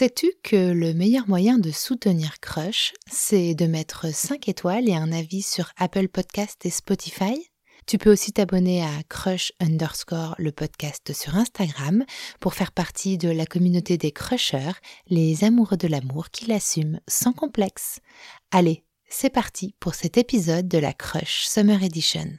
Sais-tu que le meilleur moyen de soutenir Crush, c'est de mettre 5 étoiles et un avis sur Apple Podcast et Spotify? Tu peux aussi t'abonner à Crush underscore le podcast sur Instagram pour faire partie de la communauté des crushers, les amoureux de l'amour qui l'assument sans complexe. Allez, c'est parti pour cet épisode de la Crush Summer Edition.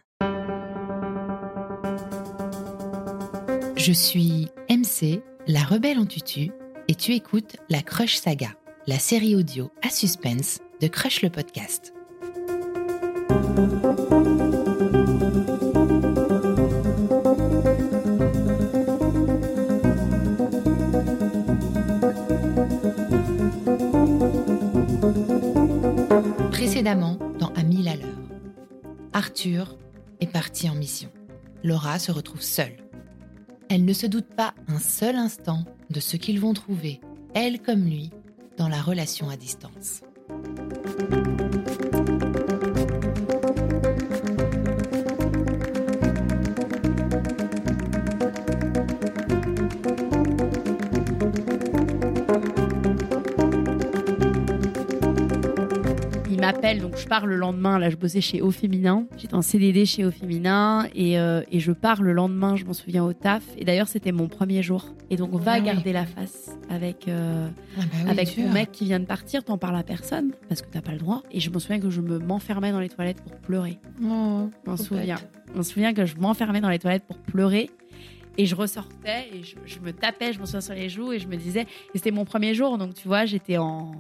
Je suis MC, la rebelle en tutu et tu écoutes la Crush Saga, la série audio à suspense de Crush le podcast. Précédemment, dans À mille à l'heure, Arthur est parti en mission. Laura se retrouve seule. Elle ne se doute pas un seul instant de ce qu'ils vont trouver, elle comme lui, dans la relation à distance. M'appelle, donc je pars le lendemain. Là, je bossais chez Au Féminin. J'étais en CDD chez Au Féminin et, euh, et, je pars le lendemain, je m'en souviens, au taf. Et d'ailleurs, c'était mon premier jour. Et donc, va Ah oui. garder la face avec, euh, Ah bah oui, avec ton mec qui vient de partir. T'en parles à personne parce que t'as pas le droit. Et je me souviens que je me m'enfermais dans les toilettes pour pleurer. Oh, Je m'en souviens. Je me souviens que je m'enfermais dans les toilettes pour pleurer. Et je ressortais et je, je me tapais, je me souviens sur les joues et je me disais, et c'était mon premier jour, donc tu vois, j'étais en,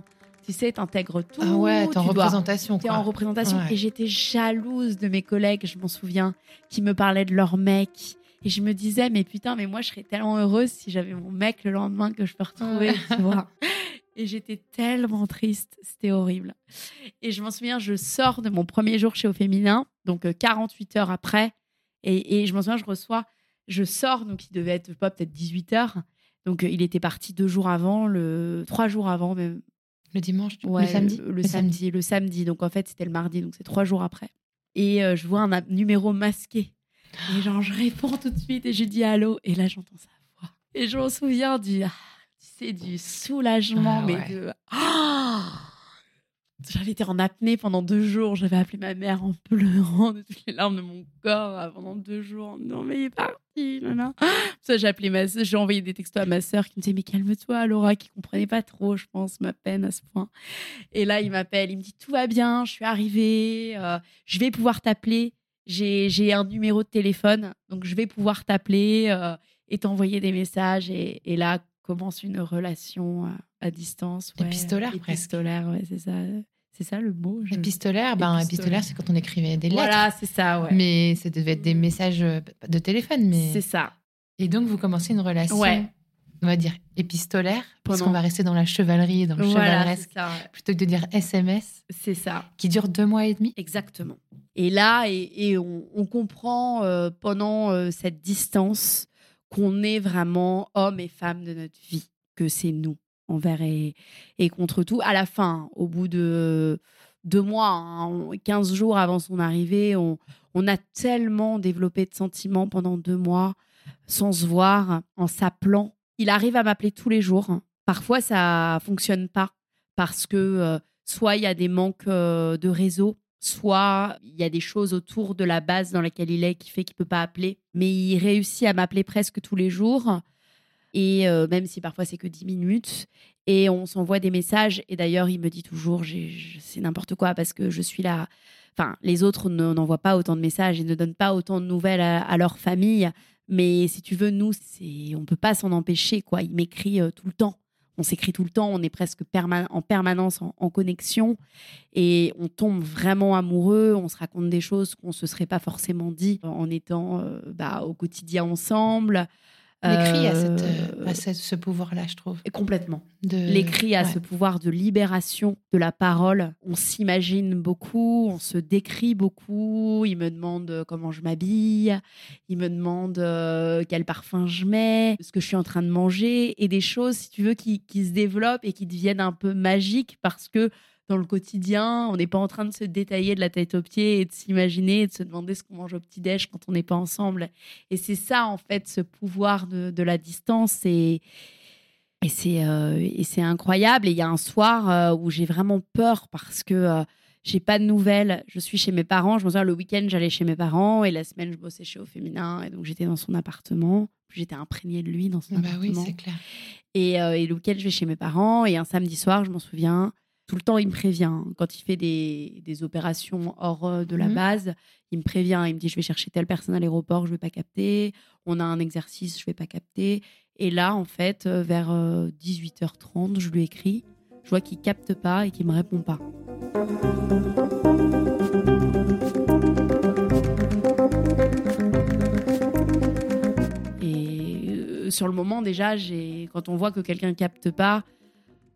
tu sais, t'intègres tout. Ah ouais, t'es en dois- représentation. T'es en représentation et j'étais jalouse de mes collègues, je m'en souviens, qui me parlaient de leur mec. Et je me disais, mais putain, mais moi, je serais tellement heureuse si j'avais mon mec le lendemain que je peux retrouver, tu vois. Et j'étais tellement triste, c'était horrible. Et je m'en souviens, je sors de mon premier jour chez Au Féminin, donc euh, 48 heures après. Et, et je m'en souviens, je reçois, je sors, donc il devait être, pas, peut-être 18 heures. Donc euh, il était parti deux jours avant, le trois jours avant même, Le dimanche, Ouais, le samedi le, samedi, le samedi. Donc en fait, c'était le mardi, donc c'est trois jours après. Et euh, je vois un numéro masqué. Et genre, je réponds tout de suite et je dis allô. Et là, j'entends sa voix. Et je me souviens du, ah, tu sais, du soulagement, Ah mais ouais. de. Ah J'avais été en apnée pendant deux jours. J'avais appelé ma mère en pleurant de toutes les larmes de mon corps euh, pendant deux jours. Non, mais il est parti. nanana. Ça, j'ai appelé ma j'ai envoyé des textos à ma sœur qui me disait Mais calme-toi, Laura, qui comprenait pas trop, je pense, ma peine à ce point. Et là, il m'appelle, il me dit Tout va bien, je suis arrivée, euh, je vais pouvoir t'appeler. J'ai j'ai un numéro de téléphone, donc je vais pouvoir t'appeler euh, et t'envoyer des messages. Et, et là commence une relation à distance. ouais. Épistolaire, presque. Épistolaire, ouais, c'est ça. C'est ça le mot. je- Épistolaire, ben, Épistolaire. c'est quand on écrivait des lettres. Voilà, c'est ça, ouais. Mais ça devait être des messages euh, de téléphone. Mais... C'est ça. Et donc, vous commencez une relation, Ouais. on va dire, épistolaire, parce qu'on va rester dans la chevalerie et dans le Voilà, chevaleresque, c'est ça. ouais. plutôt que de dire SMS, C'est ça. qui dure deux mois et demi. Exactement. Et là, et, et on, on comprend euh, pendant euh, cette distance qu'on est vraiment homme et femme de notre vie, que c'est nous envers et, contre tout. À la fin, au bout de deux mois, hein, 15 jours avant son arrivée, on, on a tellement développé de sentiments pendant deux mois sans se voir, en s'appelant. Il arrive à m'appeler tous les jours. Parfois, ça fonctionne pas parce que euh, soit il y a des manques euh, de réseau, soit il y a des choses autour de la base dans laquelle il est qui fait qu'il peut pas appeler. Mais il réussit à m'appeler presque tous les jours. Et euh, même si parfois c'est que 10 minutes. Et on s'envoie des messages. Et d'ailleurs, il me dit toujours, c'est n'importe quoi parce que je suis là. Enfin, les autres ne- n'envoient pas autant de messages et ne donnent pas autant de nouvelles à, leur famille. Mais si tu veux, nous, on peut pas s'en empêcher. quoi. Il m'écrit euh, tout le temps. On s'écrit tout le temps. On est presque en permanence en, connexion. Et on tombe vraiment amoureux. On se raconte des choses qu'on se serait pas forcément dit en étant euh, bah, au quotidien ensemble. L'écrit a, cette, Euh, euh, a ce, ce pouvoir-là, je trouve. Complètement. De... L'écrit a ouais. ce pouvoir de libération de la parole. On s'imagine beaucoup, on se décrit beaucoup. Il me demande euh, comment je m'habille, il me demande quel parfum je mets, ce que je suis en train de manger, et des choses, si tu veux, qui, qui se développent et qui deviennent un peu magiques parce que dans le quotidien, on n'est pas en train de se détailler de la tête aux pieds et de s'imaginer et de se demander ce qu'on mange au petit-déj quand on n'est pas ensemble. Et c'est ça, en fait, ce pouvoir de, de la distance. Et, Et c'est euh, et c'est incroyable. Et il y a un soir euh, où j'ai vraiment peur parce que euh, j'ai pas de nouvelles. Je suis chez mes parents. Je me souviens, le week-end, j'allais chez mes parents et la semaine, je bossais chez Au Féminin. Et donc, j'étais dans son appartement. J'étais imprégnée de lui dans son Bah oui, appartement. c'est clair. Et, euh, et le week-end, je vais chez mes parents. Et un samedi soir, je m'en souviens, tout le temps, il me prévient. Quand il fait des, des opérations hors euh, de la Mhm. base, il me prévient. Il me dit Je vais chercher telle personne à l'aéroport, je vais pas capter. On a un exercice, je vais pas capter. Et là, en fait, euh, vers euh, 18h30, je lui écris. Je vois qu'il capte pas et qu'il me répond pas. Et euh, sur le moment, déjà, j'ai quand on voit que quelqu'un capte pas,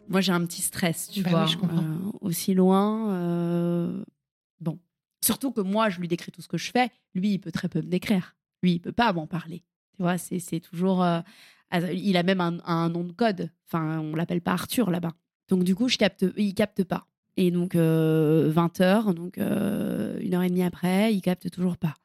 moi j'ai un petit stress, tu Bah vois. oui, je comprends. Euh, aussi loin, euh, bon. Surtout que moi, je lui décris tout ce que je fais. Lui, il peut très peu me décrire. Lui, il peut pas m'en parler. Tu vois, c'est c'est toujours. euh, il a même un, un nom de code. Enfin, on l'appelle pas Arthur là-bas. Donc du coup, je capte, il capte pas. Et donc 20 heures, donc une heure et demie après, il capte toujours pas.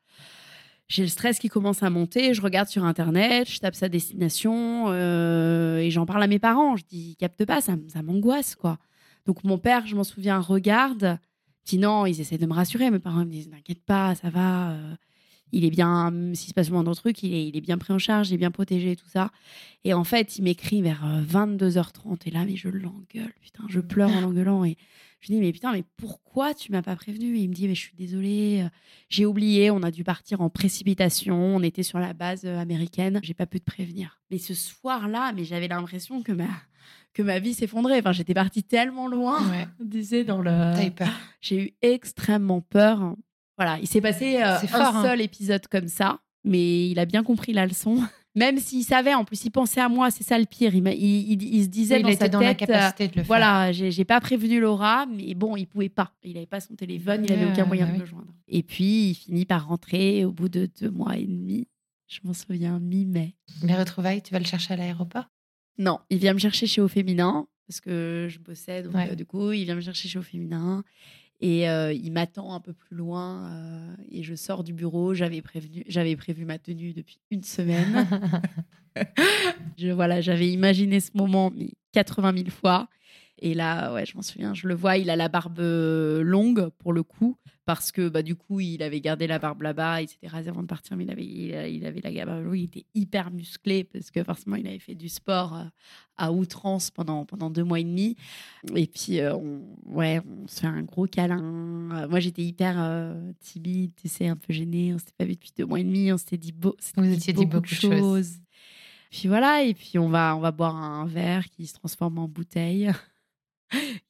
J'ai le stress qui commence à monter. Je regarde sur internet, je tape sa destination euh, et j'en parle à mes parents. Je dis, capte pas, ça, m'angoisse quoi. Donc mon père, je m'en souviens, regarde, dit non, ils essaient de me rassurer. Mes parents me disent, n'inquiète pas, ça va. euh, il est bien, s'il se passe le moindre truc, il est, il est bien pris en charge, il est bien protégé, tout ça. Et en fait, il m'écrit vers euh, 22h30 et là, mais je l'engueule, putain, je pleure en l'engueulant et je lui dis, mais putain, mais pourquoi tu m'as pas prévenu? Il me dit, mais je suis désolée, euh, j'ai oublié, on a dû partir en précipitation, on était sur la base euh, américaine, j'ai pas pu te prévenir. Mais ce soir-là, mais j'avais l'impression que ma, que ma vie s'effondrait. Enfin, j'étais partie tellement loin, Ouais. tu sais, dans le. J'ai eu extrêmement peur. Voilà, il s'est passé euh, un hein. seul épisode comme ça, mais il a bien compris la leçon. Même s'il savait, en plus, il pensait à moi, c'est ça le pire. Il, il, il- il se disait il dans était sa dans tête, la capacité de le euh, faire. voilà, j'ai pas prévenu Laura, mais bon, il pouvait pas. Il avait pas son téléphone, il avait Ouais, aucun moyen bah de oui. me joindre. Et puis, il finit par rentrer au bout de deux mois et demi. Je m'en souviens, mi-mai. Les retrouvailles, tu vas le chercher à l'aéroport? Non, il vient me chercher chez Au Féminin parce que je bossais. Donc, Ouais. euh, du coup, il vient me chercher chez Au Féminin et euh, il m'attend un peu plus loin. euh, et je sors du bureau. J'avais prévenu, j'avais prévu ma tenue depuis une semaine. je, voilà, j'avais imaginé ce moment mais 80 000 fois. Et là, ouais, je m'en souviens, je le vois, il a la barbe euh, longue pour le coup, parce que bah, du coup, il avait gardé la barbe là-bas, il s'était rasé avant de partir, mais il avait, il, il avait la barbe longue, il était hyper musclé, parce que forcément, il avait fait du sport euh, à outrance pendant, pendant deux mois et demi. Et puis, euh, on, ouais, on se fait un gros câlin. Euh, moi, j'étais hyper euh, timide, tu sais, un peu gênée, on s'était pas vu depuis deux mois et demi, on s'était dit, beau, Vous étiez dit beaucoup de choses. Puis voilà, et puis on va, on va boire un verre qui se transforme en bouteille,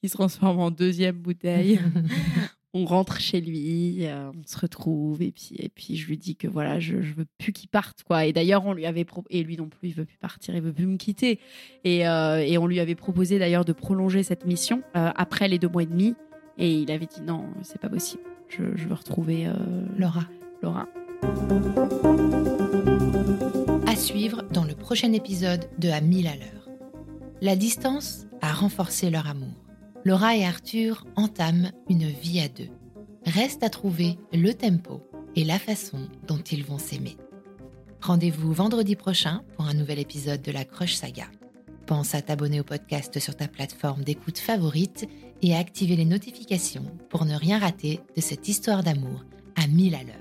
qui se transforme en deuxième bouteille. on rentre chez lui, euh, on se retrouve, et puis, et puis je lui dis que voilà, je, je veux plus qu'il parte, quoi. Et d'ailleurs, on lui avait pro- et lui non plus, il veut plus partir, il veut plus me quitter. Et, euh, et on lui avait proposé d'ailleurs de prolonger cette mission euh, après les deux mois et demi, et il avait dit non, c'est pas possible. Je, je veux retrouver euh, Laura. Laura. À suivre dans le prochain épisode de À 1000 à l'heure. La distance a renforcé leur amour. Laura et Arthur entament une vie à deux. Reste à trouver le tempo et la façon dont ils vont s'aimer. Rendez-vous vendredi prochain pour un nouvel épisode de la Crush Saga. Pense à t'abonner au podcast sur ta plateforme d'écoute favorite et à activer les notifications pour ne rien rater de cette histoire d'amour à 1000 à l'heure.